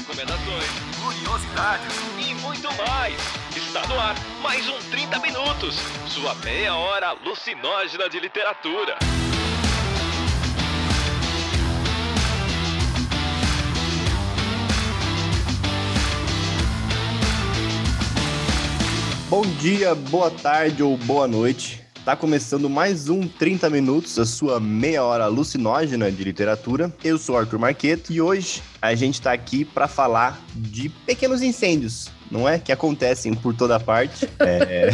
recomendações, curiosidades e muito mais. Está no ar mais um 30 Minutos, sua meia hora alucinógena de literatura. Bom dia, boa tarde ou boa noite. Tá começando mais um 30 Minutos, a sua meia hora alucinógena de literatura. Eu sou Arthur Marqueto e hoje a gente tá aqui para falar de pequenos incêndios, não é? Que acontecem por toda parte. É...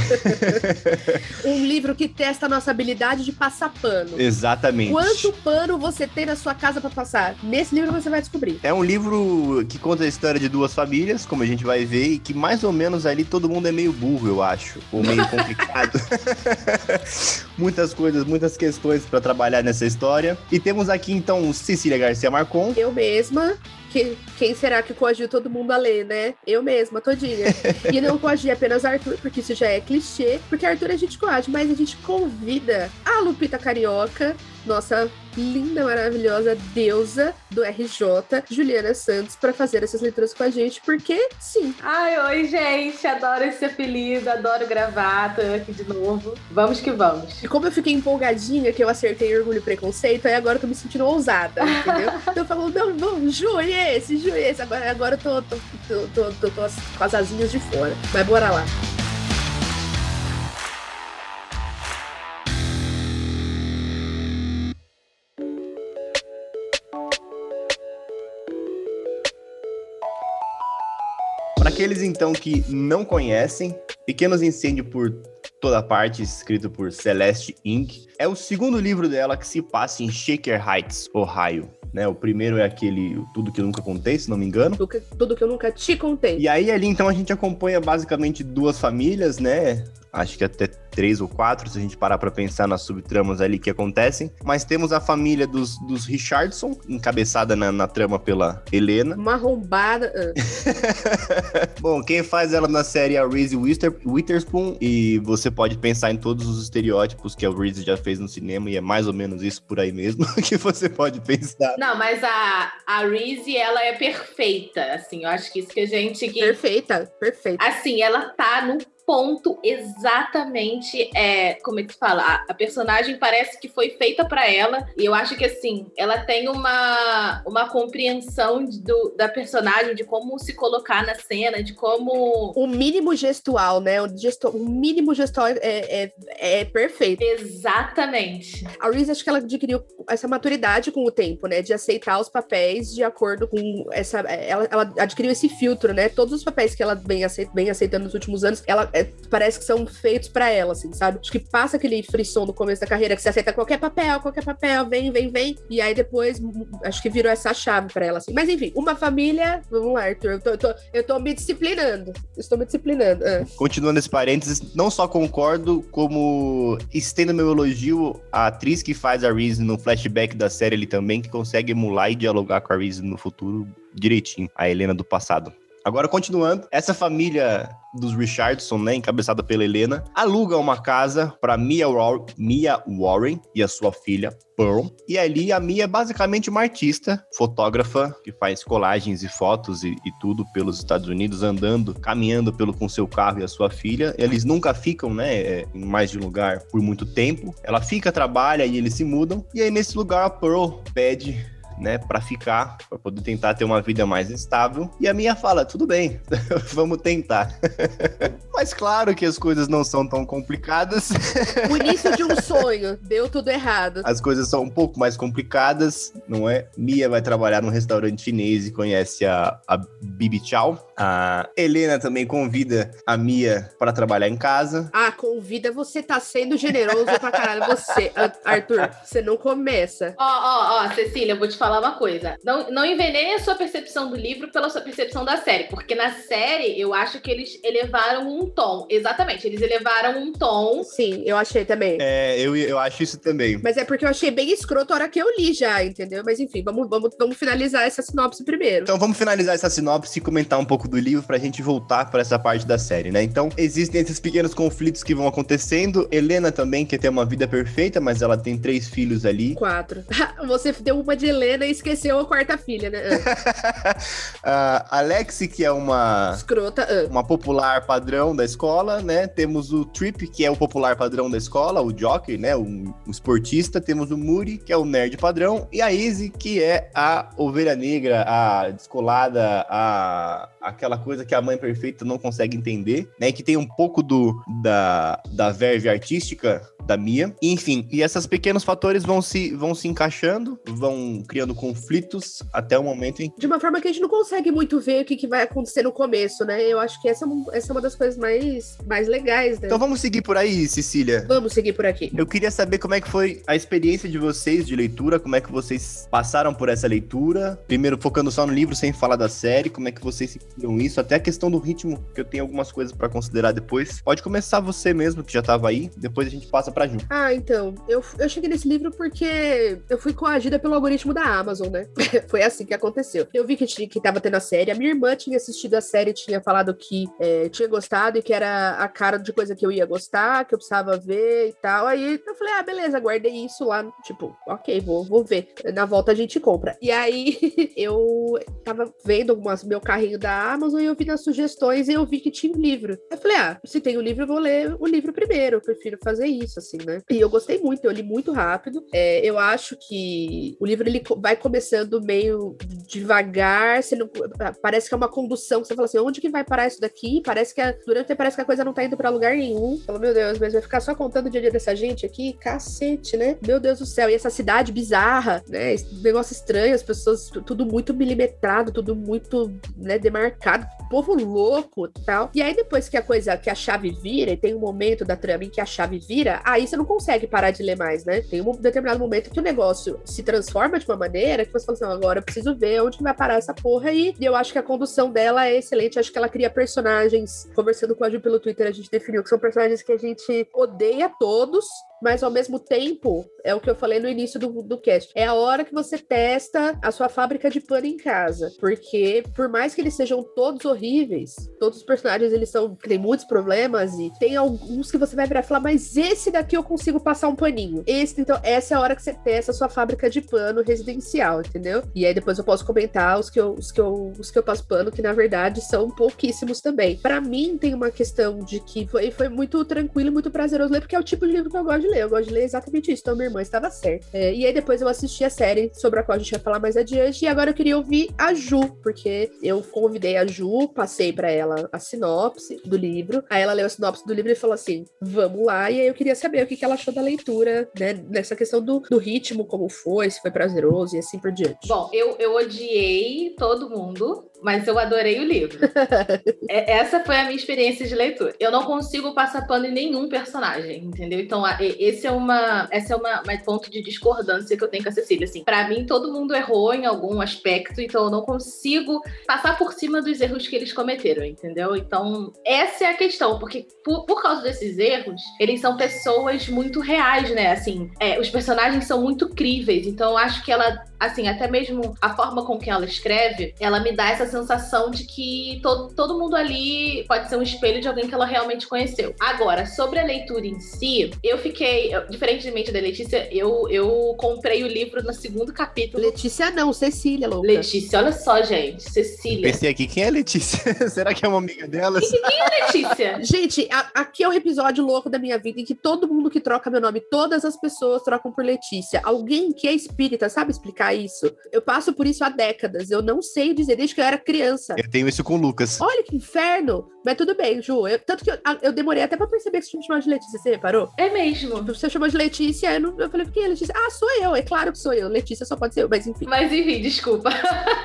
um livro que testa a nossa habilidade de passar pano. Exatamente. Quanto pano você tem na sua casa para passar? Nesse livro você vai descobrir. É um livro que conta a história de duas famílias, como a gente vai ver, e que mais ou menos ali todo mundo é meio burro, eu acho, ou meio complicado. muitas coisas, muitas questões para trabalhar nessa história. E temos aqui então Cecília Garcia Marcon. Eu mesma, que, quem será que coagiu todo mundo a ler, né? Eu mesma, todinha. e não coagi apenas Arthur, porque isso já é clichê, porque Arthur a gente coage, mas a gente convida a Lupita Carioca, nossa linda, maravilhosa deusa do RJ, Juliana Santos, para fazer essas leituras com a gente, porque sim. Ai, oi, gente, adoro esse apelido, adoro gravar, tô aqui de novo. Vamos que vamos. E como eu fiquei empolgadinha que eu acertei Orgulho e Preconceito, aí agora eu tô me sentindo ousada, entendeu? então eu falo, não, não, Ju, esse, Ju, esse. Agora, agora eu tô, tô, tô, tô, tô, tô com as asinhas de fora. Mas bora lá. Aqueles então que não conhecem, Pequenos Incêndios por Toda Parte, escrito por Celeste Inc., é o segundo livro dela que se passa em Shaker Heights, Ohio. Né, o primeiro é aquele Tudo Que Eu Nunca Contei, se não me engano. Tudo que, tudo que Eu Nunca Te Contei. E aí ali então a gente acompanha basicamente duas famílias, né? Acho que até três ou quatro, se a gente parar para pensar nas subtramas ali que acontecem. Mas temos a família dos, dos Richardson, encabeçada na, na trama pela Helena. Uma arrombada. Bom, quem faz ela na série é a Reese Witherspoon, e você pode pensar em todos os estereótipos que a Reese já fez no cinema, e é mais ou menos isso por aí mesmo que você pode pensar. Não, mas a, a Reese, ela é perfeita, assim, eu acho que isso que a gente... Que... Perfeita, perfeita. Assim, ela tá no ponto exatamente é como é que fala? A, personagem parece que foi feita para ela e eu acho que assim ela tem uma uma compreensão do, da personagem de como se colocar na cena de como o mínimo gestual né? O, gesto, o mínimo gestual é, é, é perfeito. Exatamente. A Reese acho que ela adquiriu essa maturidade com o tempo né? De aceitar os papéis de acordo com essa ela, ela adquiriu esse filtro né? Todos os papéis que ela vem, aceit, vem aceitando nos últimos anos ela é, parece que são feitos para ela, assim, sabe? Acho que passa aquele frisson no começo da carreira que você aceita qualquer papel, qualquer papel, vem, vem, vem. E aí depois acho que virou essa chave para ela, assim. Mas enfim, uma família. Vamos lá, Arthur. Eu tô, eu tô, eu tô me disciplinando. Estou me disciplinando. Ah. Continuando esse parênteses, não só concordo, como estendo meu elogio à atriz que faz a Reese no flashback da série ali também, que consegue emular e dialogar com a Reese no futuro direitinho, a Helena do passado. Agora, continuando, essa família dos Richardson, né, encabeçada pela Helena, aluga uma casa para Mia, Mia Warren e a sua filha Pearl. E ali a Mia é basicamente uma artista, fotógrafa, que faz colagens e fotos e, e, tudo pelos Estados Unidos, andando, caminhando pelo com seu carro e a sua filha. Eles nunca ficam, né, é, em mais de um lugar por muito tempo. Ela fica, trabalha e eles se mudam. E aí nesse lugar a Pearl pede né, para ficar, para poder tentar ter uma vida mais estável. E a minha fala, tudo bem, vamos tentar. Mas claro que as coisas não são tão complicadas. O início de um sonho, deu tudo errado. As coisas são um pouco mais complicadas, não é? Mia vai trabalhar num restaurante chinês e conhece a, a Bibi Chow. A Helena também convida a Mia para trabalhar em casa. Ah, convida, você tá sendo generoso pra caralho. Você, Arthur, você não começa. Ó, ó, ó, Cecília, eu vou te falar uma coisa. Não, não envenene a sua percepção do livro pela sua percepção da série. Porque na série, eu acho que eles elevaram um tom. Exatamente, eles elevaram um tom. Sim, eu achei também. É, eu, eu acho isso também. Mas é porque eu achei bem escroto a hora que eu li já, entendeu? Mas enfim, vamos, vamos, vamos finalizar essa sinopse primeiro. Então vamos finalizar essa sinopse e comentar um pouco do livro pra gente voltar para essa parte da série, né? Então, existem esses pequenos conflitos que vão acontecendo. Helena também quer ter uma vida perfeita, mas ela tem três filhos ali. Quatro. Você deu uma de Helena e esqueceu a quarta filha, né? uh, Alex, que é uma. Escrota. Uh. Uma popular padrão da escola, né? Temos o Trip, que é o popular padrão da escola, o Jockey, né? Um, um esportista. Temos o Muri, que é o nerd padrão. E a Izzy, que é a ovelha negra, a descolada, a aquela coisa que a mãe perfeita não consegue entender, né? Que tem um pouco do da, da verve artística da Mia. Enfim, e esses pequenos fatores vão se, vão se encaixando, vão criando conflitos até o momento em. De uma forma que a gente não consegue muito ver o que, que vai acontecer no começo, né? Eu acho que essa, é essa é uma das coisas mais, mais legais, né? Então vamos seguir por aí, Cecília. Vamos seguir por aqui. Eu queria saber como é que foi a experiência de vocês de leitura, como é que vocês passaram por essa leitura. Primeiro, focando só no livro, sem falar da série, como é que vocês sentiram isso, até a questão do ritmo, que eu tenho algumas coisas para considerar depois. Pode começar você mesmo, que já tava aí, depois a gente passa pra Ju. Ah, então, eu, eu cheguei nesse livro porque eu fui coagida pelo algoritmo da Amazon, né? Foi assim que aconteceu. Eu vi que, que tava tendo a série, a minha irmã tinha assistido a série, tinha falado que é, tinha gostado e que era a cara de coisa que eu ia gostar, que eu precisava ver e tal. Aí eu falei, ah, beleza, guardei isso lá, tipo, ok, vou, vou ver. Na volta a gente compra. E aí eu tava vendo algumas, meu carrinho da Amazon e eu vi nas sugestões e eu vi que tinha um livro. Eu falei, ah, se tem o um livro, eu vou ler o livro primeiro. Eu prefiro fazer isso, assim, né? E eu gostei muito, eu li muito rápido. É, eu acho que o livro ele vai começando meio devagar, você não, parece que é uma condução, você fala assim, onde que vai parar isso daqui? Parece que a, durante parece que a coisa não tá indo para lugar nenhum. Falo, meu Deus, mas vai ficar só contando o dia a dia dessa gente aqui? Cacete, né? Meu Deus do céu. E essa cidade bizarra, né? Esse negócio estranho, as pessoas, tudo muito milimetrado, tudo muito, né, demarcado, povo louco e tal. E aí depois que a coisa, que a chave vira, e tem um momento da trama em que a chave vira, você não consegue parar de ler mais, né? Tem um determinado momento que o negócio se transforma de uma maneira que você fala assim, agora eu preciso ver onde vai parar essa porra aí. E eu acho que a condução dela é excelente. acho que ela cria personagens. Conversando com a Ju pelo Twitter, a gente definiu que são personagens que a gente odeia todos, mas ao mesmo tempo, é o que eu falei no início do, do cast, é a hora que você testa a sua fábrica de pano em casa. Porque, por mais que eles sejam todos horríveis, todos os personagens eles são têm muitos problemas e tem alguns que você vai virar e falar, mas esse daqui eu consigo passar um paninho. Esse, então, essa é a hora que você testa a sua fábrica de pano residencial, entendeu? E aí depois eu posso comentar os que eu, os que eu, os que eu passo pano, que na verdade são pouquíssimos também. Para mim, tem uma questão de que foi, foi muito tranquilo e muito prazeroso ler, porque é o tipo de livro que eu gosto de ler. Eu gosto de ler exatamente isso. Então, minha irmã estava certa. É, e aí depois eu assisti a série sobre a qual a gente vai falar mais adiante. E agora eu queria ouvir a Ju, porque eu convidei a Ju, passei para ela a sinopse do livro. Aí ela leu a sinopse do livro e falou assim: vamos lá. E aí eu queria saber o que, que ela achou da leitura, né? Nessa questão do, do ritmo, como foi, se foi prazeroso e assim por diante. Bom, eu, eu odiei todo mundo mas eu adorei o livro. é, essa foi a minha experiência de leitura. Eu não consigo passar pano em nenhum personagem, entendeu? Então, esse é uma, esse é uma, uma ponto de discordância que eu tenho com a Cecília. Assim, para mim, todo mundo errou em algum aspecto, então eu não consigo passar por cima dos erros que eles cometeram, entendeu? Então, essa é a questão, porque por, por causa desses erros, eles são pessoas muito reais, né? Assim, é, os personagens são muito críveis, então eu acho que ela, assim, até mesmo a forma com que ela escreve, ela me dá essa sensação de que todo, todo mundo ali pode ser um espelho de alguém que ela realmente conheceu. Agora, sobre a leitura em si, eu fiquei, diferentemente da Letícia, eu, eu comprei o livro no segundo capítulo. Letícia não, Cecília, louca. Letícia, olha só, gente, Cecília. Pensei aqui, quem é Letícia? Será que é uma amiga dela? Quem, quem é Letícia? gente, a, aqui é um episódio louco da minha vida em que todo mundo que troca meu nome, todas as pessoas trocam por Letícia. Alguém que é espírita sabe explicar isso? Eu passo por isso há décadas, eu não sei dizer, desde que eu era criança. Eu tenho isso com o Lucas. Olha que inferno! Mas tudo bem, Ju. Eu, tanto que eu, eu, demorei até pra perceber que você me chamava de Letícia, você reparou? É mesmo. Você chamou de Letícia, eu, não, eu falei, quem é Letícia? Ah, sou eu, é claro que sou eu. Letícia só pode ser eu, mas enfim. Mas enfim, desculpa.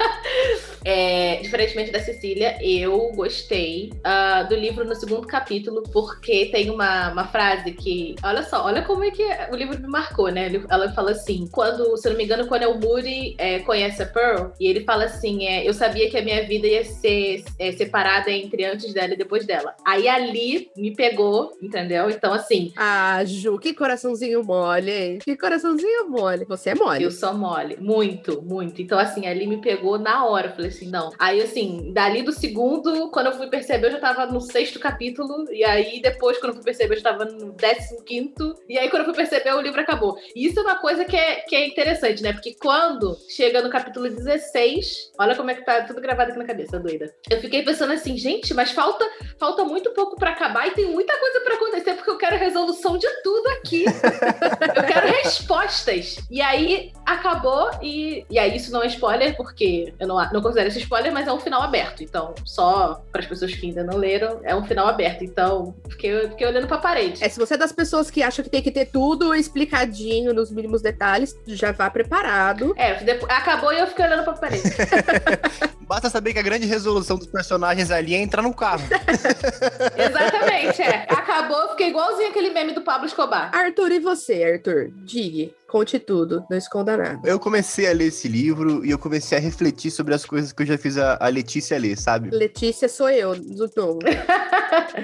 é, diferentemente da Cecília, eu gostei uh, do livro no segundo capítulo, porque tem uma, uma frase que, olha só, olha como é que o livro me marcou, né? Ela fala assim: quando, se eu não me engano, quando é o Moody é, conhece a Pearl, e ele fala assim: é, eu sabia que a minha vida ia ser é, separada entre antes dela e depois dela. Aí ali me pegou, entendeu? Então, assim. Ah, Ju, que coraçãozinho mole, hein? Que coraçãozinho mole. Você é mole. Eu sou mole. Muito, muito. Então, assim, ali me pegou na hora. Eu falei assim, não. Aí, assim, dali do segundo, quando eu fui perceber, eu já tava no sexto capítulo, e aí depois, quando eu fui perceber, eu já tava no décimo quinto, e aí quando eu fui perceber, o livro acabou. E isso é uma coisa que é, que é interessante, né? Porque quando chega no capítulo 16, olha como é que tá tudo gravado aqui na cabeça, doida. Eu fiquei pensando assim, gente, mas falta, falta muito pouco para acabar e tem muita coisa para acontecer, porque eu quero resolução de tudo aqui. eu quero respostas. E aí acabou, e, e aí isso não é spoiler, porque eu não, não considero esse spoiler, mas é um final aberto. Então, só para as pessoas que ainda não leram, é um final aberto. Então, fiquei, fiquei olhando pra parede. É, se você é das pessoas que acham que tem que ter tudo explicadinho nos mínimos detalhes, já vá preparado. É, depois, acabou e eu fiquei olhando pra parede. Basta saber que a grande resolução dos personagens ali é entrar no carro. Exatamente, é. Acabou, fiquei igualzinho aquele meme do Pablo Escobar. Arthur, e você, Arthur? Diga. Conte tudo, não esconda nada. Eu comecei a ler esse livro e eu comecei a refletir sobre as coisas que eu já fiz a, a Letícia ler, sabe? Letícia sou eu, do tom.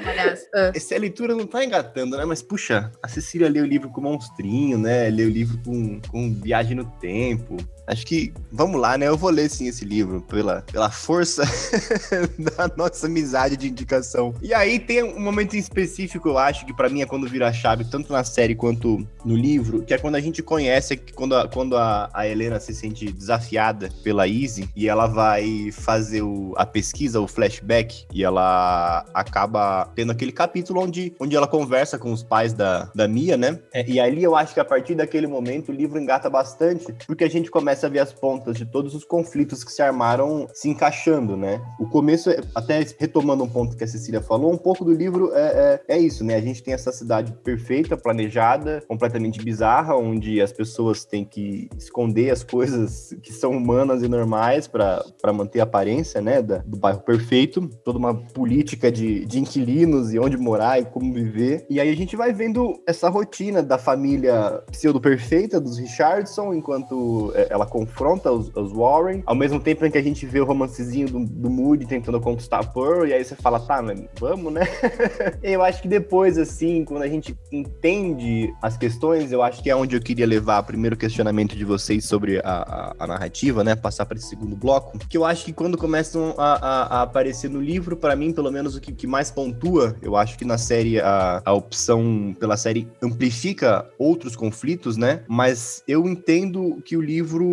Aliás, ah. Essa leitura não tá engatando, né? Mas, puxa, a Cecília leu o livro com monstrinho, né? Leu o livro com, com viagem no tempo. Acho que, vamos lá, né? Eu vou ler sim esse livro, pela, pela força da nossa amizade de indicação. E aí tem um momento em específico, eu acho, que para mim é quando vira a chave, tanto na série quanto no livro, que é quando a gente conhece, quando a, quando a, a Helena se sente desafiada pela Izzy e ela vai fazer o, a pesquisa, o flashback, e ela acaba tendo aquele capítulo onde, onde ela conversa com os pais da, da Mia, né? É, e ali eu acho que a partir daquele momento o livro engata bastante, porque a gente começa começa a ver as pontas de todos os conflitos que se armaram se encaixando, né? O começo, até retomando um ponto que a Cecília falou, um pouco do livro é, é, é isso, né? A gente tem essa cidade perfeita, planejada, completamente bizarra, onde as pessoas têm que esconder as coisas que são humanas e normais para manter a aparência, né? Da, do bairro perfeito, toda uma política de, de inquilinos e onde morar e como viver. E aí a gente vai vendo essa rotina da família pseudo-perfeita dos Richardson, enquanto é, ela confronta os, os, Warren, ao mesmo tempo em que a gente vê o romancezinho do, do Moody tentando conquistar a Pearl, e aí você fala, tá, mas vamos, né? eu acho que depois, assim, quando a gente entende as questões, eu acho que é onde eu queria levar o primeiro questionamento de vocês sobre a, a, a narrativa, né? Passar para esse segundo bloco, que eu acho que quando começam a, a aparecer no livro, para mim, pelo menos o que, que, mais pontua, eu acho que na série a, a opção pela série amplifica outros conflitos, né? Mas eu entendo que o livro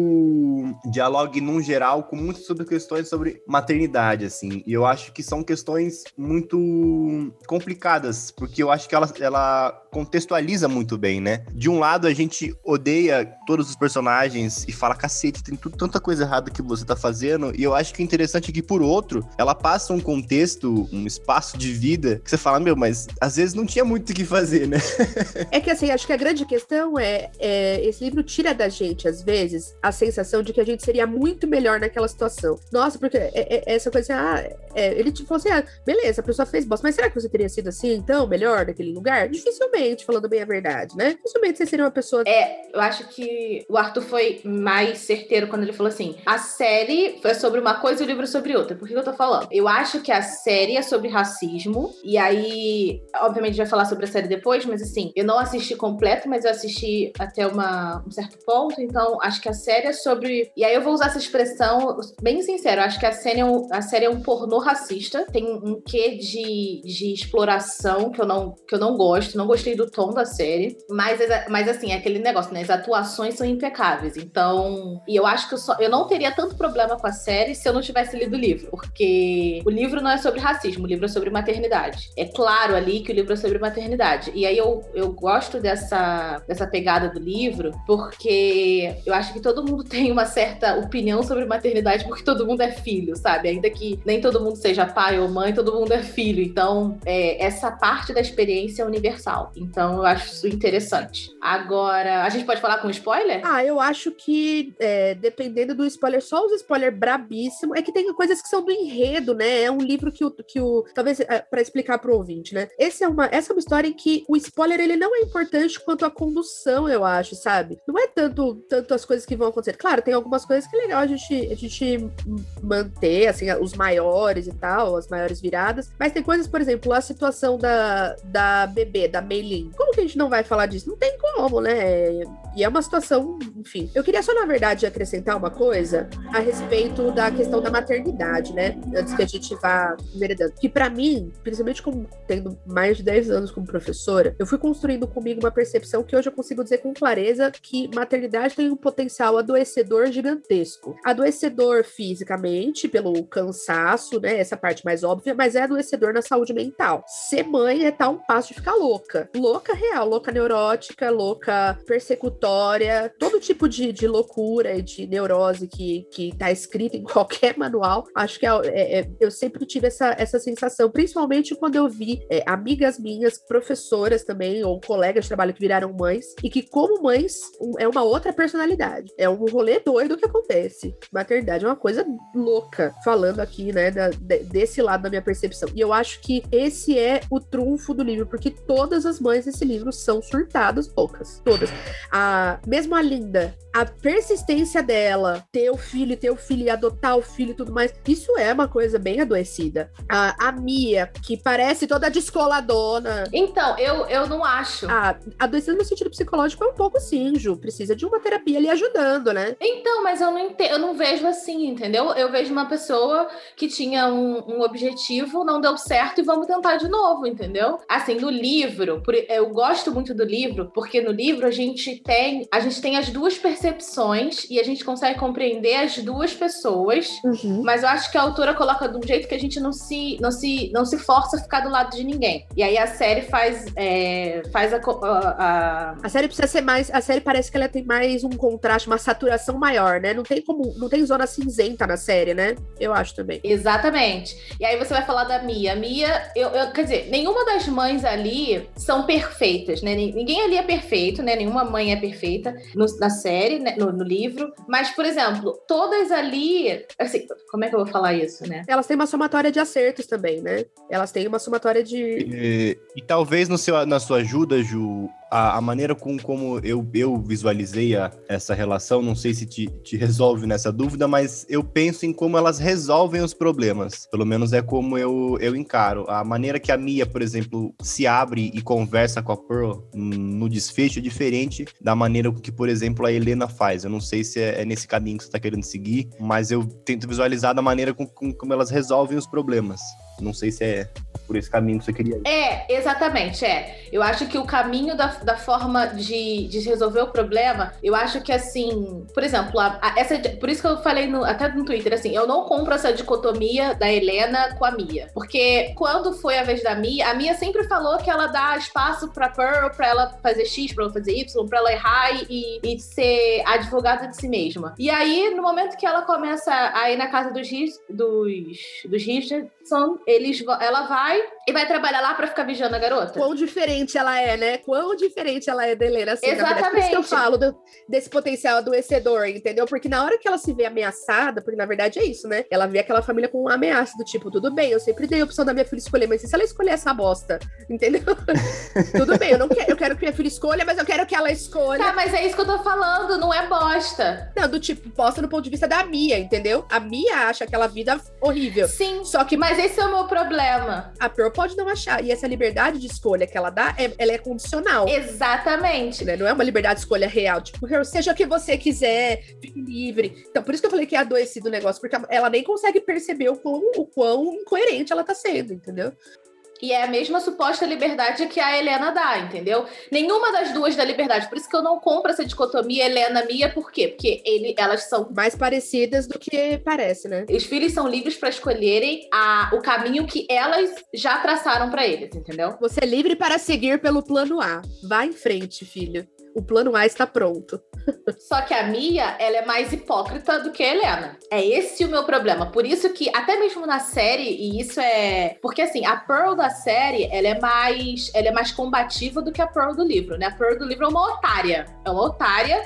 dialogue num geral com muito sobre questões sobre maternidade, assim. E eu acho que são questões muito complicadas, porque eu acho que ela, ela contextualiza muito bem, né? De um lado, a gente odeia todos os personagens e fala, cacete, tem tudo, tanta coisa errada que você tá fazendo. E eu acho que o interessante é que, por outro, ela passa um contexto, um espaço de vida que você fala, meu, mas às vezes não tinha muito o que fazer, né? é que assim, acho que a grande questão é, é esse livro tira da gente, às vezes, a sensação de que a gente seria muito melhor naquela situação. Nossa, porque é, é, é essa coisa assim, ah, é, ele tipo falou assim, ah, beleza, a pessoa fez bosta, mas será que você teria sido assim, então, melhor naquele lugar? Dificilmente, falando bem a verdade, né? Dificilmente você seria uma pessoa... É, eu acho que o Arthur foi mais certeiro quando ele falou assim, a série foi sobre uma coisa e o livro sobre outra. Por que eu tô falando? Eu acho que a série é sobre racismo, e aí, obviamente, vai falar sobre a série depois, mas assim, eu não assisti completo, mas eu assisti até uma, um certo ponto, então acho que a série série é sobre. E aí eu vou usar essa expressão bem sincero. Acho que a série é um, a série é um pornô racista. Tem um quê de, de exploração que eu, não, que eu não gosto. Não gostei do tom da série. Mas, mas assim, é aquele negócio, né? As atuações são impecáveis. Então. E eu acho que eu, só, eu não teria tanto problema com a série se eu não tivesse lido o livro. Porque o livro não é sobre racismo, o livro é sobre maternidade. É claro ali que o livro é sobre maternidade. E aí eu, eu gosto dessa, dessa pegada do livro, porque eu acho que todo mundo tem uma certa opinião sobre maternidade porque todo mundo é filho, sabe? Ainda que nem todo mundo seja pai ou mãe, todo mundo é filho. Então, é, essa parte da experiência é universal. Então, eu acho isso interessante. Agora, a gente pode falar com spoiler? Ah, eu acho que é, dependendo do spoiler, só os spoiler brabíssimo, é que tem coisas que são do enredo, né? É um livro que o. Que o talvez é, para explicar pro ouvinte, né? Esse é uma, essa é uma história em que o spoiler ele não é importante quanto a condução, eu acho, sabe? Não é tanto, tanto as coisas que vão acontecer. Claro, tem algumas coisas que é legal a gente, a gente manter, assim, os maiores e tal, as maiores viradas. Mas tem coisas, por exemplo, a situação da, da bebê, da Meilin. Como que a gente não vai falar disso? Não tem como, né? e é uma situação, enfim. Eu queria só, na verdade, acrescentar uma coisa a respeito da questão da maternidade, né? Antes que a gente vá enveredando. Que para mim, principalmente como tendo mais de 10 anos como professora, eu fui construindo comigo uma percepção que hoje eu consigo dizer com clareza que maternidade tem um potencial adoecedor gigantesco. Adoecedor fisicamente, pelo cansaço, né? Essa parte mais óbvia, mas é adoecedor na saúde mental. Ser mãe é tal um passo de ficar louca. Louca real, louca neurótica, louca persecutória, todo tipo de, de loucura e de neurose que, que tá escrito em qualquer manual. Acho que é, é, é, eu sempre tive essa, essa sensação, principalmente quando eu vi é, amigas minhas, professoras também, ou colegas de trabalho que viraram mães, e que, como mães, é uma outra personalidade. É um rolê doido que acontece. Maternidade é uma coisa louca, falando aqui, né, da, de, desse lado da minha percepção. E eu acho que esse é o trunfo do livro, porque todas as mães desse livro são surtadas loucas. Todas. A, mesmo a Linda, a persistência dela, ter o filho, ter o filho e adotar o filho e tudo mais, isso é uma coisa bem adoecida. A, a Mia, que parece toda descoladona. Então, eu, eu não acho. Ah, adoecida no sentido psicológico é um pouco sim, Ju. Precisa de uma terapia ali ajudando, né? Então, mas eu não entendo, eu não vejo assim, entendeu? Eu vejo uma pessoa que tinha um, um objetivo, não deu certo e vamos tentar de novo, entendeu? Assim, no livro, eu gosto muito do livro, porque no livro a gente tem, a gente tem as duas percepções e a gente consegue compreender as duas pessoas, uhum. mas eu acho que a autora coloca de um jeito que a gente não se, não se, não se força a ficar do lado de ninguém. E aí a série faz, é, faz a, a, a... série precisa ser mais, a série parece que ela tem mais um contraste, uma saturação maior, né? Não tem como, não tem zona cinzenta na série, né? Eu acho também. Exatamente. E aí você vai falar da Mia. A Mia, eu, eu, quer dizer, nenhuma das mães ali são perfeitas, né? Ninguém ali é perfeito, né? Nenhuma mãe é perfeita no, na série, né? no, no, livro. Mas, por exemplo, todas ali. Assim, como é que eu vou falar isso, né? Elas têm uma somatória de acertos também, né? Elas têm uma somatória de. E, e talvez no seu, na sua ajuda, Ju, a, a, maneira com como eu, eu visualizei a, essa relação, não sei se te, te resolve nessa dúvida, mas eu penso em como elas resolvem os problemas. Pelo menos é como eu, eu encaro. A maneira que a Mia, por exemplo, se abre e conversa com a Pearl no desfecho é diferente da maneira que, por exemplo, a Helena faz. Eu não sei se é, é nesse caminho que você está querendo seguir, mas eu tento visualizar da maneira com, com, como elas resolvem os problemas. Não sei se é por esse caminho que você queria ir. É, exatamente, é. Eu acho que o caminho da, da forma de, de resolver o problema, eu acho que assim, por exemplo, a, a, essa, por isso que eu falei no, até no Twitter, assim, eu não compro essa dicotomia da Helena com a Mia. Porque quando foi a vez da Mia, a Mia sempre falou que ela dá espaço pra Pearl, pra ela fazer X, pra ela fazer Y, pra ela errar e, e ser advogada de si mesma. E aí, no momento que ela começa a ir na casa dos, dos, dos Richardson, eles, ela vai e vai trabalhar lá pra ficar vigiando a garota. Quão diferente ela é, né? Quão diferente ela é da Helena, assim, Exatamente. Por isso que eu falo do, desse potencial adoecedor, entendeu? Porque na hora que ela se vê ameaçada, porque na verdade é isso, né? Ela vê aquela família com uma ameaça do tipo, tudo bem, eu sempre dei a opção da minha filha escolher, mas se ela escolher essa bosta, entendeu? tudo bem, eu não quero, eu quero que minha filha escolha, mas eu quero que ela escolha. Tá, mas é isso que eu tô falando, não é bosta. Não, do tipo, bosta no ponto de vista da Mia, entendeu? A Mia acha aquela vida horrível. Sim. Só que. Mas esse é o meu problema. A Pearl pode não achar. E essa liberdade de escolha que ela dá, é, ela é condicional. Exatamente. Né? Não é uma liberdade de escolha real. Tipo, seja o que você quiser, fique livre. Então, por isso que eu falei que é adoecido o negócio, porque ela nem consegue perceber o quão, o quão incoerente ela tá sendo, entendeu? E é a mesma suposta liberdade que a Helena dá, entendeu? Nenhuma das duas dá liberdade. Por isso que eu não compro essa dicotomia Helena-Mia, por quê? Porque ele, elas são. Mais parecidas do que parece, né? Os filhos são livres para escolherem a, o caminho que elas já traçaram para eles, entendeu? Você é livre para seguir pelo plano A. Vá em frente, filho o plano A está pronto. Só que a Mia, ela é mais hipócrita do que a Helena. É esse o meu problema. Por isso que, até mesmo na série, e isso é. Porque assim, a Pearl da série, ela é mais. Ela é mais combativa do que a Pearl do livro, né? A Pearl do livro é uma otária. É uma otária.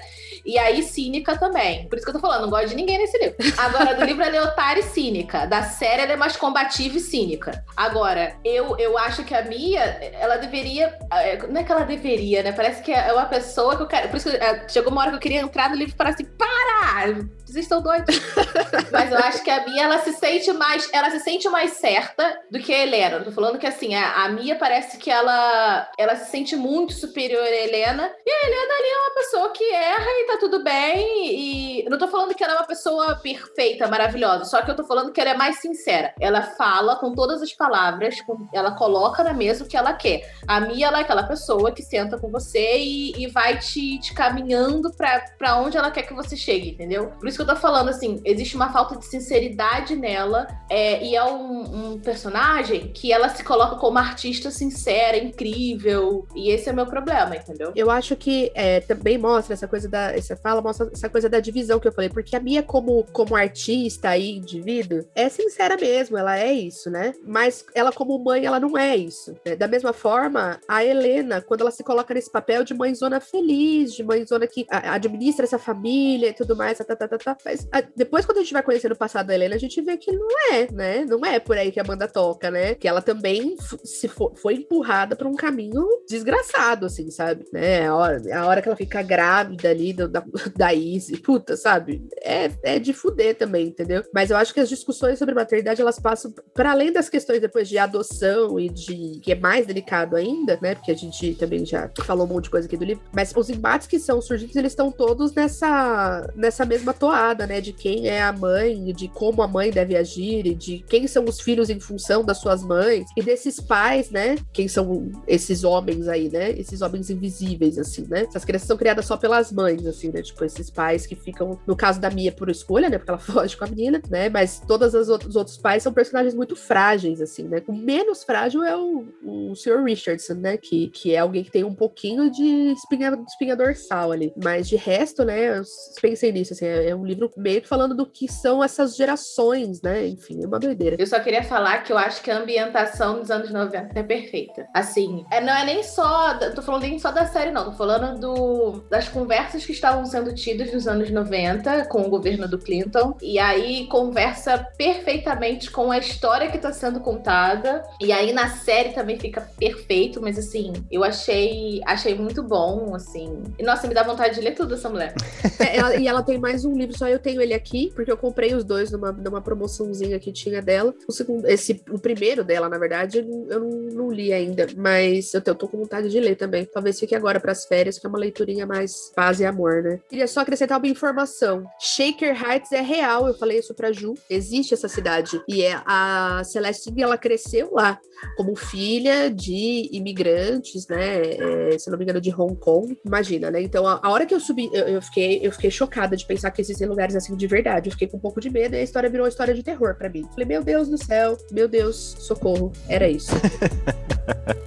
E aí, cínica também. Por isso que eu tô falando, não gosto de ninguém nesse livro. Agora, do livro ela é otária e cínica. Da série ela é mais combativa e cínica. Agora, eu, eu acho que a Mia, ela deveria. É, não é que ela deveria, né? Parece que é uma pessoa pessoa que eu quero. Por isso que é, chegou uma hora que eu queria entrar no livro e falar assim: para! Vocês estão doidos. Mas eu acho que a Mia, ela se sente mais, ela se sente mais certa do que a Helena. Eu tô falando que assim, a, a Mia parece que ela, ela se sente muito superior à Helena. E a Helena ali é uma pessoa que erra e tá tudo bem. E eu não tô falando que ela é uma pessoa perfeita, maravilhosa. Só que eu tô falando que ela é mais sincera. Ela fala com todas as palavras, ela coloca na mesa o que ela quer. A Mia, ela é aquela pessoa que senta com você e, e vai te, te caminhando para onde ela quer que você chegue, entendeu? Por isso que eu tô falando, assim, existe uma falta de sinceridade nela é, e é um, um, personagem que ela se coloca como artista sincera, incrível, e esse é o meu problema, entendeu? Eu acho que é, também mostra essa coisa da, essa fala mostra essa coisa da divisão que eu falei, porque a Mia como, como artista e indivíduo é sincera mesmo, ela é isso, né? Mas ela como mãe, ela não é isso. Né? Da mesma forma, a Helena, quando ela se coloca nesse papel de mãezona feliz, de mãezona que administra essa família e tudo mais, tá, tá, tá, tá, tá. Mas a, depois, quando a gente vai conhecendo o passado da Helena, a gente vê que não é, né? Não é por aí que a Amanda toca, né? Que ela também se foi empurrada para um caminho desgraçado, assim, sabe? Né? A hora, a hora que ela fica grávida ali do, da, da Izzy, puta, sabe? É, é de fuder também, entendeu? Mas eu acho que as discussões sobre maternidade, elas passam para além das questões depois de adoção e de que é mais delicado ainda, né? Porque a gente também já falou um monte de coisa aqui do livro, mas os embates que são surgidos, eles estão todos nessa nessa mesma toada, né? De quem é a mãe, de como a mãe deve agir, e de quem são os filhos em função das suas mães, e desses pais, né? Quem são esses homens aí, né? Esses homens invisíveis, assim, né? Essas crianças são criadas só pelas mães, assim, né? Tipo, esses pais que ficam, no caso da Mia, por escolha, né? Porque ela foge com a menina, né? Mas todos os outros pais são personagens muito frágeis, assim, né? O menos frágil é o, o Sr. Richardson, né? Que, que é alguém que tem um pouquinho de espinha, espinha dorsal ali. Mas de resto, né? Pensei nisso, assim, é, é um livro meio que falando do que são essas gerações, né? Enfim, é uma doideira. Eu só queria falar que eu acho que a ambientação dos anos 90 é perfeita. Assim, é, não é nem só. Tô falando nem só da série, não. Tô falando do, das conversas que estavam sendo tidas nos anos 90 com o governo do Clinton. E aí conversa perfeitamente com a história que tá sendo contada. E aí na série também fica perfeito, mas assim, eu achei, achei muito bom, assim. E nossa, me dá vontade de ler tudo essa mulher. é, ela, e ela tem mais um livro, só eu tenho ele aqui, porque eu comprei os dois numa, numa promoçãozinha que tinha dela. O segundo, esse, o primeiro dela, na verdade, eu não, não li ainda, mas eu, eu tô com vontade de ler também. Talvez fique agora para as férias, que é uma leiturinha mais paz e amor, né? Queria só acrescentar uma informação. Shaker Heights é real, eu falei isso pra Ju. Existe essa cidade. E é a Celestine, ela cresceu lá como filha de imigrantes, né? É, se não me engano, de Hong Kong. Imagina, né? Então, a, a hora que eu subi, eu, eu, fiquei, eu fiquei chocada de pensar que existem lugares assim de verdade. Eu fiquei com um pouco de medo e a história virou uma história de terror para mim. Falei, meu Deus do céu, meu Deus, socorro. Era isso.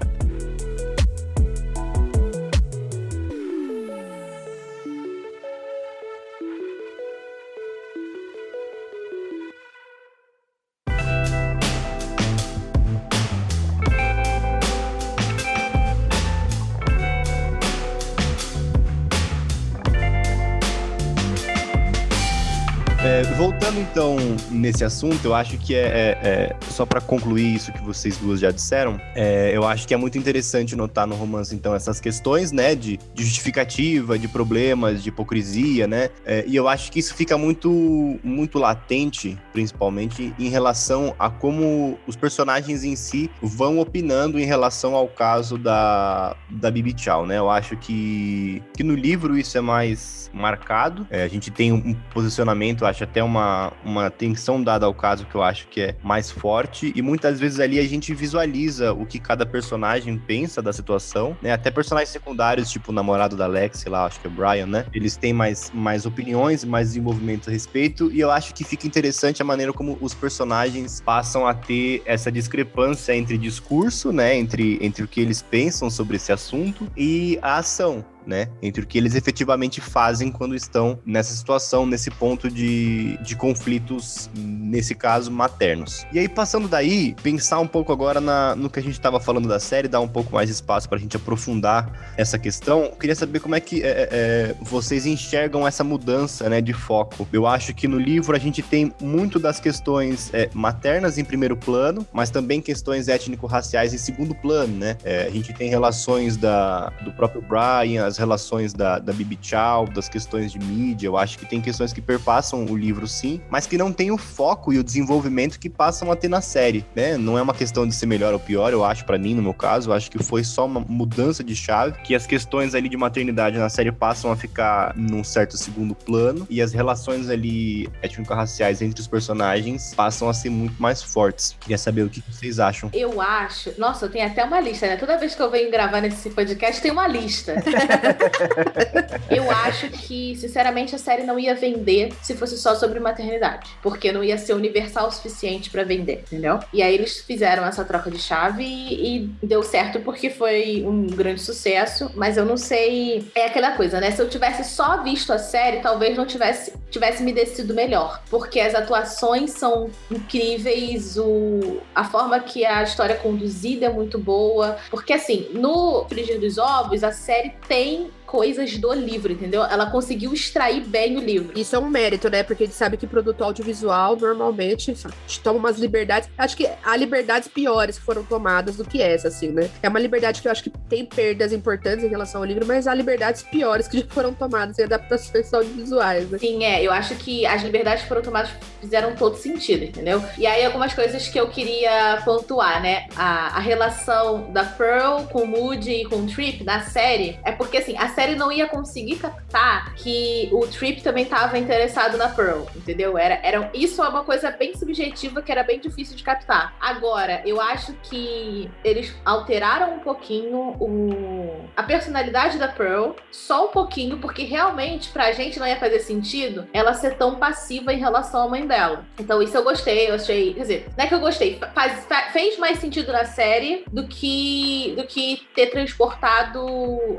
nesse assunto, eu acho que é, é, é só para concluir isso que vocês duas já disseram, é, eu acho que é muito interessante notar no romance então essas questões, né, de, de justificativa, de problemas, de hipocrisia, né, é, e eu acho que isso fica muito muito latente, principalmente em relação a como os personagens em si vão opinando em relação ao caso da da Bibi Chow, né? Eu acho que que no livro isso é mais marcado. É, a gente tem um posicionamento, acho até um uma, uma atenção dada ao caso que eu acho que é mais forte, e muitas vezes ali a gente visualiza o que cada personagem pensa da situação, né? Até personagens secundários, tipo o namorado da Lexi lá, acho que é o Brian, né? Eles têm mais, mais opiniões, mais desenvolvimento a respeito, e eu acho que fica interessante a maneira como os personagens passam a ter essa discrepância entre discurso, né? Entre, entre o que eles pensam sobre esse assunto e a ação né? Entre o que eles efetivamente fazem quando estão nessa situação, nesse ponto de, de conflitos, nesse caso, maternos. E aí, passando daí, pensar um pouco agora na, no que a gente estava falando da série, dar um pouco mais de espaço para a gente aprofundar essa questão. Eu queria saber como é que é, é, é, vocês enxergam essa mudança né, de foco. Eu acho que no livro a gente tem muito das questões é, maternas em primeiro plano, mas também questões étnico-raciais em segundo plano, né? É, a gente tem relações da, do próprio Brian, as relações da, da Bibi Chow, das questões de mídia. Eu acho que tem questões que perpassam o livro, sim, mas que não tem o foco e o desenvolvimento que passam a ter na série, né? Não é uma questão de ser melhor ou pior, eu acho, para mim, no meu caso, eu acho que foi só uma mudança de chave, que as questões ali de maternidade na série passam a ficar num certo segundo plano e as relações ali étnico-raciais entre os personagens passam a ser muito mais fortes. Queria saber o que vocês acham. Eu acho. Nossa, eu tenho até uma lista, né? Toda vez que eu venho gravar nesse podcast, tem uma lista. eu acho que, sinceramente, a série não ia vender se fosse só sobre maternidade. Porque não ia ser universal o suficiente para vender, entendeu? E aí eles fizeram essa troca de chave e, e, deu certo porque foi um grande sucesso. Mas eu não sei. É aquela coisa, né? Se eu tivesse só visto a série, talvez não tivesse, tivesse me descido melhor. Porque as atuações são incríveis, o, a forma que a história é conduzida é muito boa. Porque, assim, no Frigir dos Ovos, a série tem tem coisas do livro, entendeu? Ela conseguiu extrair bem o livro. Isso é um mérito, né? Porque a gente sabe que produto audiovisual normalmente toma umas liberdades. Acho que há liberdades piores que foram tomadas do que essa, assim, né? É uma liberdade que eu acho que tem perdas importantes em relação ao livro, mas há liberdades piores que já foram tomadas em adaptações audiovisuais, né? Sim, é. Eu acho que as liberdades que foram tomadas fizeram todo sentido, entendeu? E aí, algumas coisas que eu queria pontuar, né? A, a relação da Pearl com o Moody e com o Trip na série é porque, assim, a série série não ia conseguir captar que o Trip também estava interessado na Pearl, entendeu? Era, era, isso é uma coisa bem subjetiva que era bem difícil de captar. Agora, eu acho que eles alteraram um pouquinho o, a personalidade da Pearl, só um pouquinho, porque realmente pra gente não ia fazer sentido ela ser tão passiva em relação à mãe dela. Então, isso eu gostei, eu achei. Quer dizer, não é que eu gostei, faz, fez mais sentido na série do que, do que ter transportado,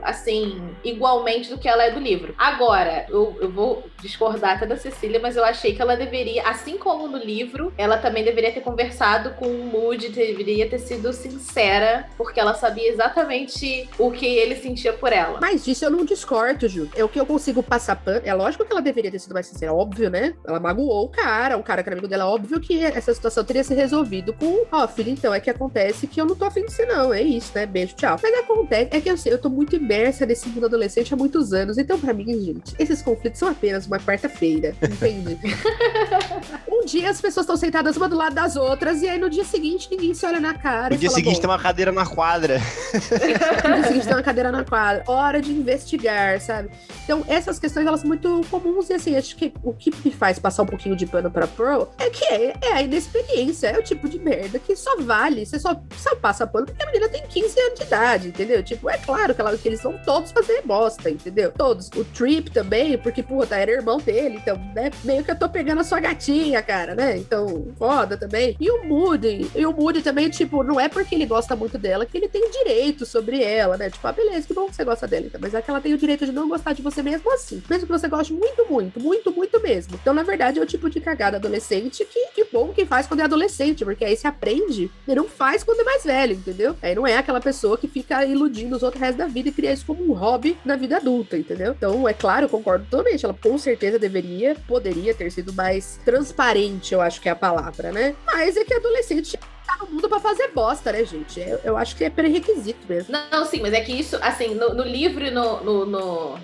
assim, igualmente do que ela é do livro. Agora, eu, eu vou discordar até da Cecília, mas eu achei que ela deveria, assim como no livro, ela também deveria ter conversado com o Moody, deveria ter sido sincera, porque ela sabia exatamente o que ele sentia por ela. Mas disso eu não discordo, Ju. É o que eu consigo passar pano. É lógico que ela deveria ter sido mais sincera, óbvio, né? Ela magoou o cara, o cara que era amigo dela, óbvio que essa situação teria se resolvido com, ó, oh, filho, então é que acontece que eu não tô afim ser, não. É isso, né? Beijo, tchau. Mas acontece, é que eu sei, eu tô muito imersa nesse mundo adolescente há muitos anos. Então, para mim, gente, esses conflitos são apenas uma quarta-feira, entende? um dia as pessoas estão sentadas uma do lado das outras e aí no dia seguinte ninguém se olha na cara. No dia fala, seguinte tem uma cadeira na quadra. no dia seguinte tem uma cadeira na quadra. Hora de investigar, sabe? Então, essas questões elas são muito comuns e assim, acho que o que me faz passar um pouquinho de pano pra Pearl é que é, é a inexperiência, é o tipo de merda que só vale, você só, só passa pano porque a menina tem 15 anos de idade, entendeu? Tipo, é claro que, ela, que eles vão todos fazer bosta, entendeu? Todos. O Trip também, porque, puta, era irmão dele, então, né? Meio que eu tô pegando a sua gatinha, cara, né? Então, foda também. E o Moody, e o Moody também, tipo, não é porque ele gosta muito dela que ele tem direito sobre ela, né? Tipo, ah, beleza, que bom que você gosta dela, então, mas é que ela tem o direito de não gostar de você mesmo assim. Mesmo que você goste muito, muito, muito, muito mesmo. Então, na verdade, é o tipo de cagada adolescente que, que bom que faz quando é adolescente, porque aí se aprende e não faz quando é mais velho, entendeu? Aí não é aquela pessoa que fica iludindo os outros resto da vida e cria isso como um hobby na vida adulta, entendeu? Então, é claro, eu concordo totalmente. Ela com certeza deveria, poderia ter sido mais transparente, eu acho que é a palavra, né? Mas é que adolescente tá no mundo pra fazer bosta, né, gente? Eu, eu acho que é pré-requisito mesmo. Não, sim, mas é que isso, assim, no, no livro e no, no, no,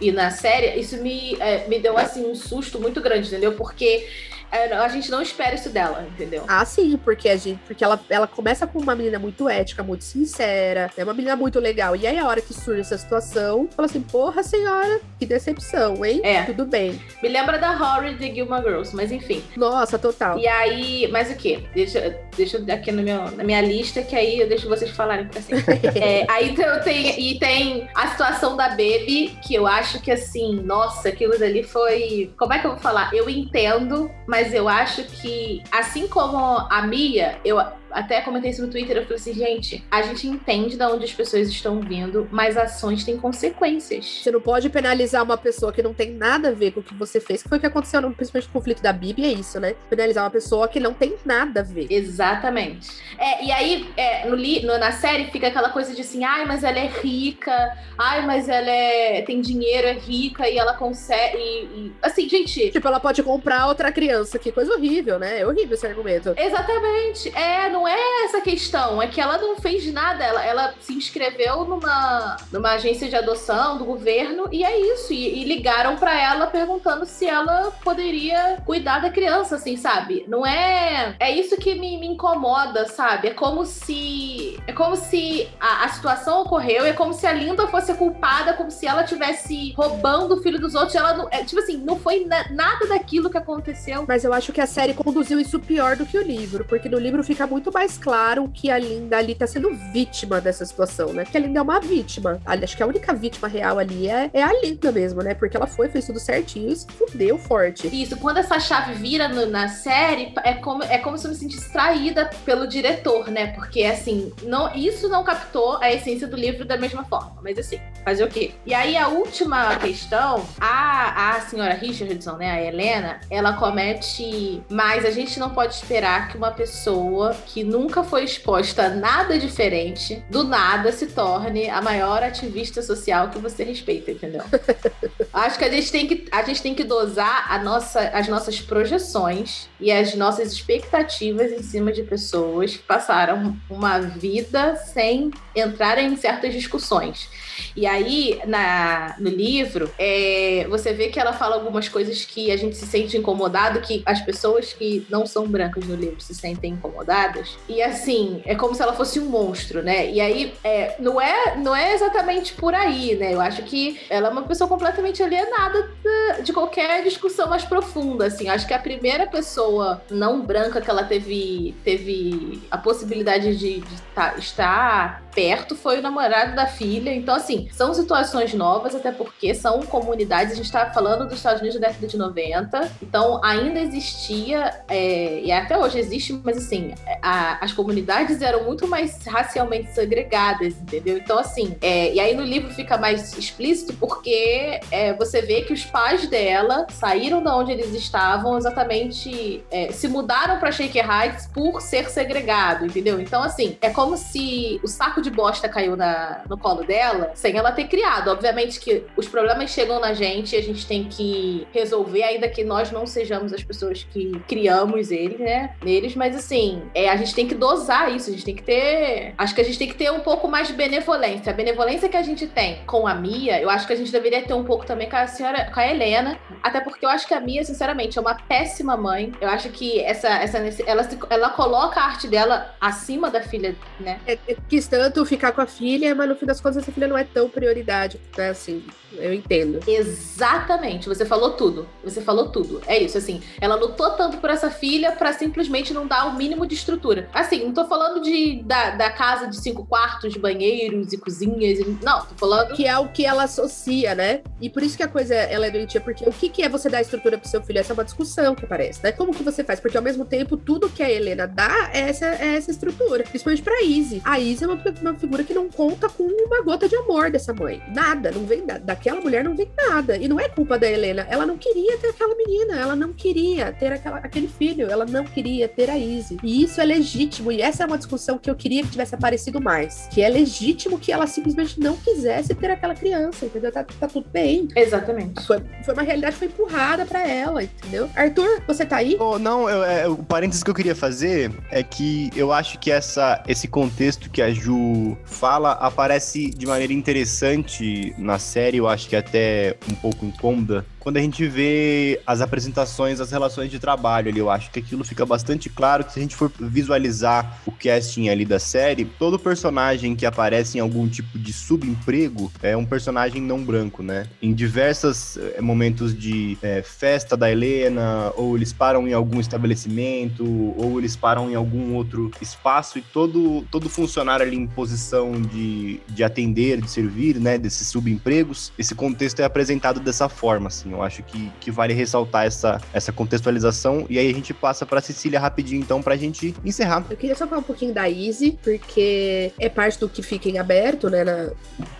e na série, isso me, é, me deu, assim, um susto muito grande, entendeu? Porque a gente não espera isso dela, entendeu? Ah, sim, porque a gente, porque ela, ela começa com uma menina muito ética, muito sincera, é uma menina muito legal. E aí a hora que surge essa situação, fala assim: "Porra, senhora, que decepção, hein? É. Tudo bem". Me lembra da Horror de Gilmore Girls, mas enfim. Nossa, total. E aí, mas o quê? Deixa, deixa aqui no meu, na minha lista que aí eu deixo vocês falarem pra assim. é, aí tem e tem a situação da Baby, que eu acho que assim, nossa, aquilo ali foi, como é que eu vou falar? Eu entendo, mas mas eu acho que, assim como a Mia, eu até comentei isso no Twitter, eu falei assim, gente, a gente entende de onde as pessoas estão vindo, mas ações têm consequências. Você não pode penalizar uma pessoa que não tem nada a ver com o que você fez, que foi o que aconteceu no, principalmente no conflito da Bíblia, é isso, né? Penalizar uma pessoa que não tem nada a ver. Exatamente. É, e aí, é, no, no, na série fica aquela coisa de assim, ai, mas ela é rica, ai, mas ela é, tem dinheiro, é rica e ela consegue. E, e, assim, gente. Tipo, ela pode comprar outra criança, que coisa horrível, né? É horrível esse argumento. Exatamente. É, não não é essa questão, é que ela não fez nada. Ela, ela se inscreveu numa, numa agência de adoção do governo e é isso. E, e ligaram para ela perguntando se ela poderia cuidar da criança, assim, sabe? Não é. É isso que me, me incomoda, sabe? É como se. É como se a, a situação ocorreu, é como se a Linda fosse culpada, como se ela tivesse roubando o filho dos outros. Ela não. É, tipo assim, não foi na, nada daquilo que aconteceu. Mas eu acho que a série conduziu isso pior do que o livro, porque no livro fica muito mais claro que a Linda ali tá sendo vítima dessa situação, né? Que a Linda é uma vítima. Acho que a única vítima real ali é, é a Linda mesmo, né? Porque ela foi, fez tudo certinho e fudeu forte. Isso, quando essa chave vira no, na série, é como, é como se eu me sentisse traída pelo diretor, né? Porque, assim, não, isso não captou a essência do livro da mesma forma. Mas, assim, fazer o quê? E aí, a última questão, a, a senhora Richardson, né? A Helena, ela comete. Mas a gente não pode esperar que uma pessoa que nunca foi exposta a nada diferente, do nada se torne a maior ativista social que você respeita, entendeu? Acho que a gente tem que, a gente tem que dosar a nossa, as nossas projeções e as nossas expectativas em cima de pessoas que passaram uma vida sem entrar em certas discussões. E aí, na, no livro, é, você vê que ela fala algumas coisas que a gente se sente incomodado, que as pessoas que não são brancas no livro se sentem incomodadas. E assim, é como se ela fosse um monstro, né? E aí, é, não, é, não é exatamente por aí, né? Eu acho que ela é uma pessoa completamente alienada de, de qualquer discussão mais profunda, assim. Acho que a primeira pessoa não branca que ela teve, teve a possibilidade de, de tá, estar perto foi o namorado da filha. Então, assim, são situações novas, até porque são comunidades. A gente está falando dos Estados Unidos da década de 90, então ainda existia, é, e até hoje existe, mas assim, a, as comunidades eram muito mais racialmente segregadas, entendeu? Então, assim, é, e aí no livro fica mais explícito porque é, você vê que os pais dela saíram da onde eles estavam exatamente, é, se mudaram para Shaker Heights por ser segregado, entendeu? Então, assim, é como se o saco de bosta caiu na, no colo dela sem ela ter criado. Obviamente que os problemas chegam na gente e a gente tem que resolver, ainda que nós não sejamos as pessoas que criamos ele, né? Neles, mas assim, é, a gente tem que dosar isso, a gente tem que ter. Acho que a gente tem que ter um pouco mais de benevolência. A benevolência que a gente tem com a Mia, eu acho que a gente deveria ter um pouco também com a senhora, com a Helena. Até porque eu acho que a Mia, sinceramente, é uma péssima mãe. Eu acho que essa, essa ela, ela coloca a arte dela acima da filha, né? É, é, quis tanto ficar com a filha, mas no fim das contas essa filha não é tão prioridade, né? Assim, eu entendo. Exatamente, você falou tudo. Você falou tudo. É isso, assim. Ela lutou tanto por essa filha para simplesmente não dar o mínimo de estrutura. Assim, não tô falando de, da, da casa de cinco quartos, banheiros e cozinhas. Não, tô falando. Que é o que ela associa, né? E por isso que a coisa ela é doentia, porque o que, que é você dar estrutura pro seu filho? Essa é uma discussão que aparece, né? Como que você faz? Porque ao mesmo tempo, tudo que a Helena dá é essa, é essa estrutura. Principalmente pra Izzy. A Izzy é uma, uma figura que não conta com uma gota de amor dessa mãe. Nada, não vem da, daquela mulher, não vem nada. E não é culpa da Helena. Ela não queria ter aquela menina, ela não queria ter aquela, aquele filho, ela não queria ter a Izzy. E isso é legítimo, e essa é uma discussão que eu queria que tivesse aparecido mais. Que é legítimo que ela simplesmente não quisesse ter aquela criança, entendeu? Tá, tá tudo bem. Exatamente. Foi, foi uma realidade que foi empurrada para ela, entendeu? Arthur, você tá aí? Oh, não, eu, é, o parênteses que eu queria fazer é que eu acho que essa, esse contexto que a Ju fala aparece de maneira interessante na série, eu acho que até um pouco incômoda, quando a gente vê as apresentações das relações de trabalho ali. Eu acho que aquilo fica bastante claro que se a gente for visualizar o casting ali da série, todo personagem que aparece em algum tipo de subemprego é um personagem não branco, né? Em diversos é, momentos de é, festa da Helena, ou eles param em algum estabelecimento, ou eles param em algum outro espaço e todo, todo funcionário ali em posição de, de atender, de servir, né? Desses subempregos, esse contexto é apresentado dessa forma, assim. Eu acho que, que vale ressaltar essa, essa contextualização. E aí a gente passa pra Cecília rapidinho, então, pra gente encerrar. Eu queria só falar um pouquinho da Izzy, porque é parte do que fica em aberto, né, na,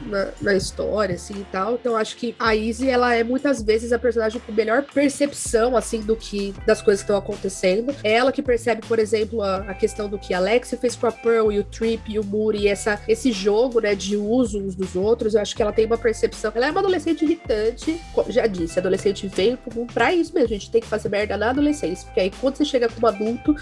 na, na história, assim, e tal. Então, acho que a Izzy, ela é muitas vezes a personagem com melhor percepção, assim, do que das coisas que estão acontecendo. É ela que percebe, por exemplo, a, a questão do que a Alexia fez com a Pearl e o Trip e o Moody, essa, esse jogo, né, de uso uns dos outros. Eu acho que ela tem uma percepção. Ela é uma adolescente irritante, já disse, adolescente veio pra isso mesmo. A gente tem que fazer merda na adolescência. Porque aí quando você chega como adulto,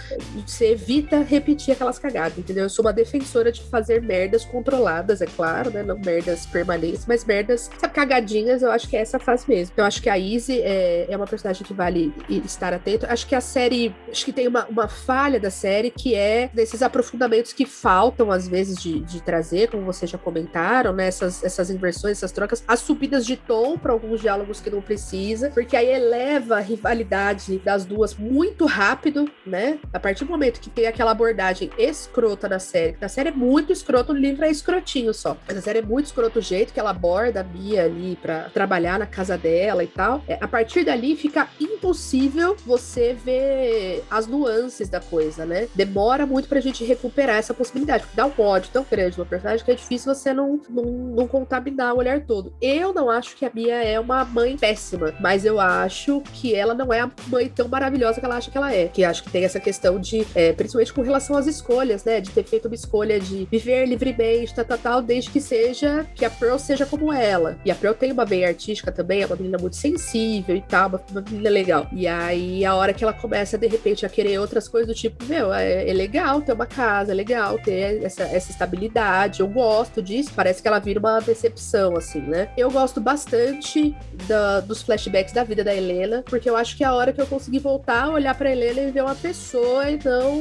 você evita repetir aquelas cagadas, entendeu? Eu sou uma defensora de fazer merdas controladas, é claro, né? Não merdas permanentes, mas merdas, sabe, cagadinhas, eu acho que é essa fase mesmo. Eu acho que a Izzy é, é uma personagem que vale estar atento. Acho que a série, acho que tem uma, uma falha da série que é desses aprofundamentos que faltam, às vezes, de, de trazer, como vocês já comentaram, né? Essas, essas inversões, essas trocas, as subidas de tom para alguns diálogos que não precisa, porque aí eleva a rivalidade das duas muito rápido, né? A partir do momento que tem aquela abordagem escrota da série, que a série é muito escrota, o livro é escrotinho só. Mas a série é muito escroto o jeito que ela aborda a Mia ali para trabalhar na casa dela e tal. É, a partir dali fica impossível você ver as nuances da coisa, né? Demora muito pra gente recuperar essa possibilidade, porque dá um ódio tão grande no personagem que é difícil você não, não, não contaminar o olhar todo. Eu não acho que a Mia é uma mãe péssima, mas eu acho que ela não é a mãe tão maravilhosa que ela acha que ela é. Que acho que tem essa questão de, é, principalmente com relação às escolhas, né? De ter feito uma escolha de viver livremente, tal, tal, tal, desde que seja, que a Pearl seja como ela. E a Pearl tem uma veia artística também, é uma menina muito sensível e tal, uma, uma menina legal. E aí, a hora que ela começa, de repente, a querer outras coisas do tipo, meu, é, é legal ter uma casa, é legal ter essa, essa estabilidade, eu gosto disso. Parece que ela vira uma decepção, assim, né? Eu gosto bastante da, dos flashbacks da vida da Helena, porque eu acho que é a hora que eu consegui voltar a olhar pra Helena e ver uma pessoa e não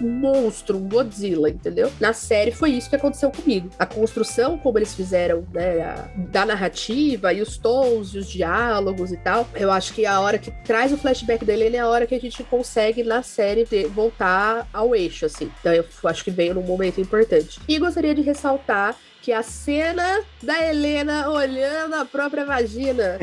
um monstro, um Godzilla, entendeu? Na série foi isso que aconteceu comigo. A construção, como eles fizeram, né, a, da narrativa e os tons e os diálogos e tal, eu acho que a hora que traz o flashback da Helena é a hora que a gente consegue na série voltar ao eixo, assim. Então eu acho que veio num momento importante. E gostaria de ressaltar que a cena da Helena olhando a própria vagina,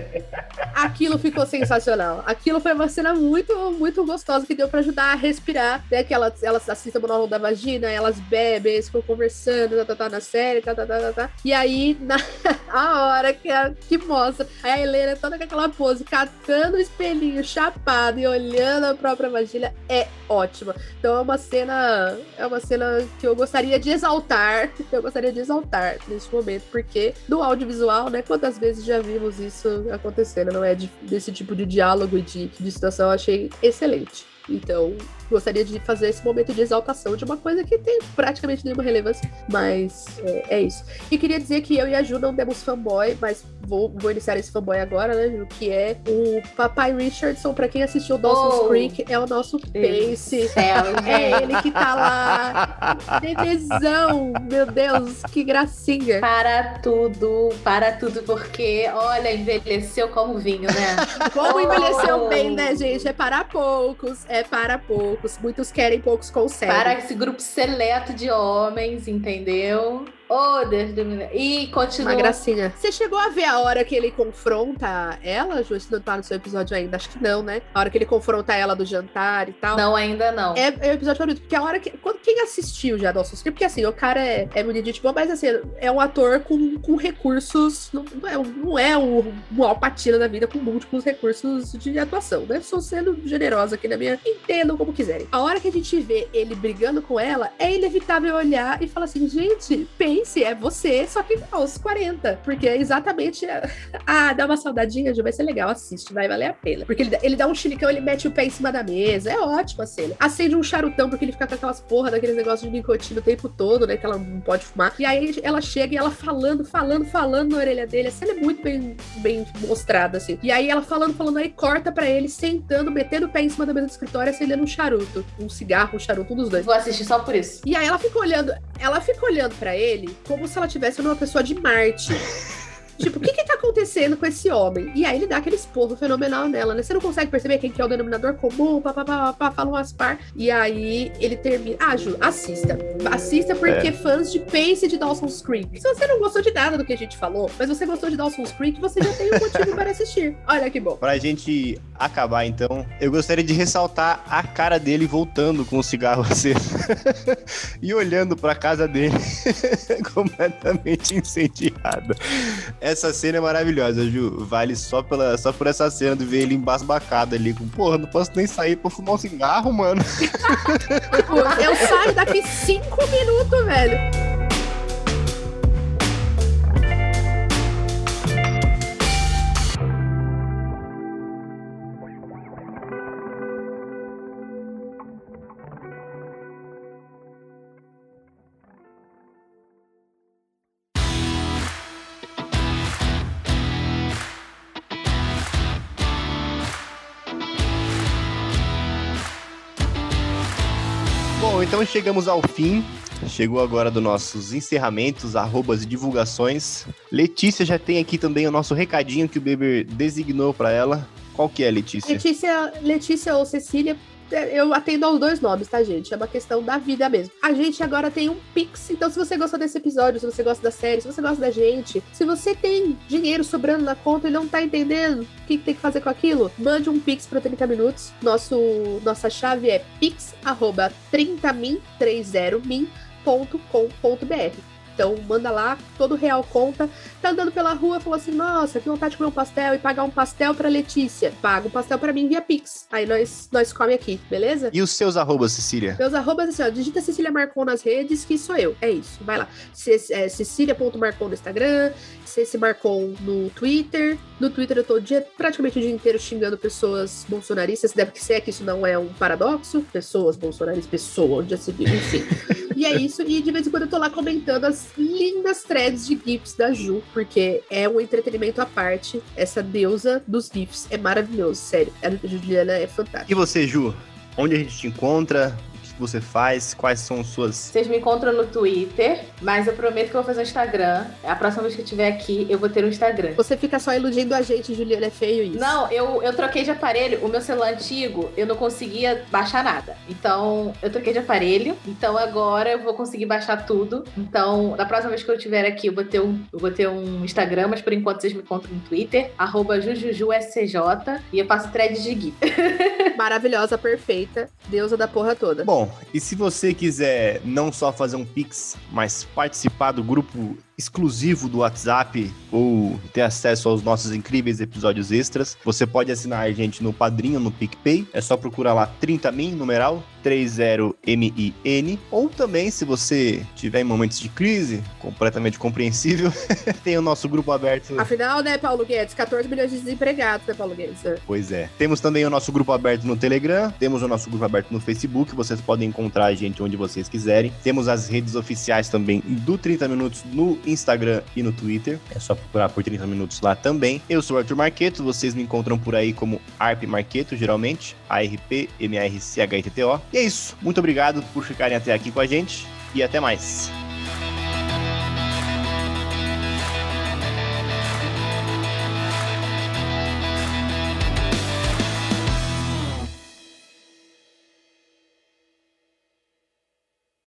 aquilo ficou sensacional. Aquilo foi uma cena muito, muito gostosa que deu para ajudar a respirar, né? Que elas, elas assistem o monólogo da vagina, elas bebem, eles ficam conversando, tá, tá, tá, na série, tá, tá, tá, tá, tá. E aí, na a hora que, a, que mostra, a Helena toda com aquela pose, catando o espelhinho, chapado e olhando a própria vagina, é ótima. Então é uma cena, é uma cena que eu gostaria de exaltar, eu gostaria de exaltar nesse momento, porque no audiovisual, né, quantas vezes já vimos isso acontecendo, não é? De, desse tipo de diálogo e de, de situação, eu achei excelente. Então, gostaria de fazer esse momento de exaltação de uma coisa que tem praticamente nenhuma relevância, mas é, é isso. E queria dizer que eu e a Ju não demos fanboy, mas vou, vou iniciar esse fanboy agora, né, Ju? Que é o Papai Richardson, pra quem assistiu Dawson's Oh, Creek, é o nosso Pace. céu, É ele que tá lá. Bebezão, meu Deus, que gracinha. Para tudo, para tudo, porque, olha, envelheceu como vinho, né? Como envelheceu Oh. bem, né, gente? É para poucos, é para poucos. Muitos querem, poucos conseguem. Para esse grupo seleto de homens, entendeu? Oh, Deus do. E continua. Uma gracinha. Você chegou a ver a hora que ele confronta ela, Ju? Se não tá no seu episódio ainda, acho que não, né? A hora que ele confronta ela do jantar e tal. Não, ainda não. É, é o episódio favorito, porque a hora que. Quando, quem assistiu já Dawson's Creek, porque assim, o cara é, é muito de tipo, mas assim, é um ator com, com recursos. Não, não é, um- não é o, o Alpatino da vida com múltiplos recursos de atuação, né? Estou sendo generosa aqui na minha. Entendam como quiserem. A hora que a gente vê ele brigando com ela, é inevitável olhar e falar assim, gente, é você, só que aos 40. Porque é exatamente. Ah, dá uma saudadinha, Ju, vai ser legal, assiste, vai valer a pena. Porque ele, dá- ele dá um chilicão, ele mete o pé em cima da mesa. É ótima a cena. Acende um charutão, porque ele fica com aquelas porra daqueles negócios de nicotina o tempo todo, né? Que ela não pode fumar. E aí ela chega e ela falando, falando, falando na orelha dele. A cena é muito bem, bem mostrada, assim. E aí ela falando, falando, aí corta pra ele, sentando, metendo o pé em cima da mesa do escritório, acendendo um charuto. Um cigarro, um charuto, um dos dois. Vou assistir só por isso. E aí ela fica olhando, ela fica olhando pra ele como se ela tivesse uma pessoa de Marte. Tipo, o que que tá acontecendo com esse homem? E aí ele dá aquele esporro fenomenal nela, né? Você não consegue perceber quem que é o denominador comum, papapá, papá, fala um aspar. E aí ele termina. Ah, Ju, assista. Assista porque fãs de Pace e de Dawson's Creek. Se você não gostou de nada do que a gente falou, mas você gostou de Dawson's Creek, você já tem um motivo para assistir. Olha que bom. Pra gente acabar, então, eu gostaria de ressaltar a cara dele voltando com o cigarro aceso e olhando pra casa dele completamente incendiada. Essa cena é maravilhosa, Ju. Vale só, pela, só por essa cena de ver ele embasbacado ali. Com, Porra, não posso nem sair pra fumar um cigarro, mano. Eu saio daqui cinco minutos, velho. Então chegamos ao fim. Chegou agora dos nossos encerramentos, arrobas e divulgações. Letícia já tem aqui também o nosso recadinho que o Beber designou para ela. Qual que é, Letícia? Letícia, Letícia ou Cecília, eu atendo aos dois nomes, tá, gente? É uma questão da vida mesmo. A gente agora tem um Pix, então se você gostou desse episódio, se você gosta da série, se você gosta da gente, se você tem dinheiro sobrando na conta e não tá entendendo o que tem que fazer com aquilo, mande um Pix para 30 minutos. Nosso, nossa chave é pix@30min30min.com.br. Então manda lá, todo real conta. Tá andando pela rua, falou assim: nossa, que vontade de comer um pastel e pagar um pastel pra Letícia. Paga um pastel pra mim via Pix. Aí nós, nós come aqui, beleza? E os seus arrobas, Cecília? Meus arrobas assim, ó, digita Cecília Marcon nas redes, que sou eu. É isso, vai lá. É, Cecília.marcon no Instagram, Ceci Marcon no Twitter. No Twitter eu tô o dia, praticamente o dia inteiro xingando pessoas bolsonaristas. Deve que ser que isso não é um paradoxo. Pessoas bolsonaristas, pessoa, onde já se viu, enfim. e é isso. E de vez em quando eu tô lá comentando as lindas threads de GIFs da Ju, porque é um entretenimento à parte. Essa deusa dos GIFs é maravilhoso, sério. A Juliana é fantástica. E você, Ju? Onde a gente te encontra? Você faz? Quais são suas. Vocês me encontram no Twitter, mas eu prometo que eu vou fazer um Instagram. A próxima vez que eu estiver aqui, eu vou ter um Instagram. Você fica só iludindo a gente, Juliana, é feio isso. Não, eu, eu troquei de aparelho. O meu celular antigo, eu não conseguia baixar nada. Então, eu troquei de aparelho. Então, agora eu vou conseguir baixar tudo. Então, da próxima vez que eu estiver aqui, eu vou ter um, eu vou ter um Instagram, mas por enquanto vocês me encontram no Twitter, JujujuSCJ, e eu faço thread de Gui. Maravilhosa, perfeita, deusa da porra toda. Bom, e se você quiser não só fazer um Pix, mas participar do grupo exclusivo do WhatsApp ou ter acesso aos nossos incríveis episódios extras, você pode assinar a gente no Padrinho, no PicPay. É só procurar lá 30min, numeral, 30min. Ou também, se você tiver em momentos de crise, completamente compreensível, tem o nosso grupo aberto. Afinal, né, Paulo Guedes? 14 milhões de desempregados, né, Paulo Guedes? Pois é. Temos também o nosso grupo aberto no Telegram, temos o nosso grupo aberto no Facebook, vocês podem encontrar a gente onde vocês quiserem. Temos as redes oficiais também do 30 Minutos no Instagram e no Twitter. É só procurar por 30 minutos lá também. Eu sou o Arthur Marqueto, vocês me encontram por aí como Arp Marqueto, geralmente. A-R-P-M-A-R-C-H-I-T-T-O. E é isso. Muito obrigado por ficarem até aqui com a gente e até mais.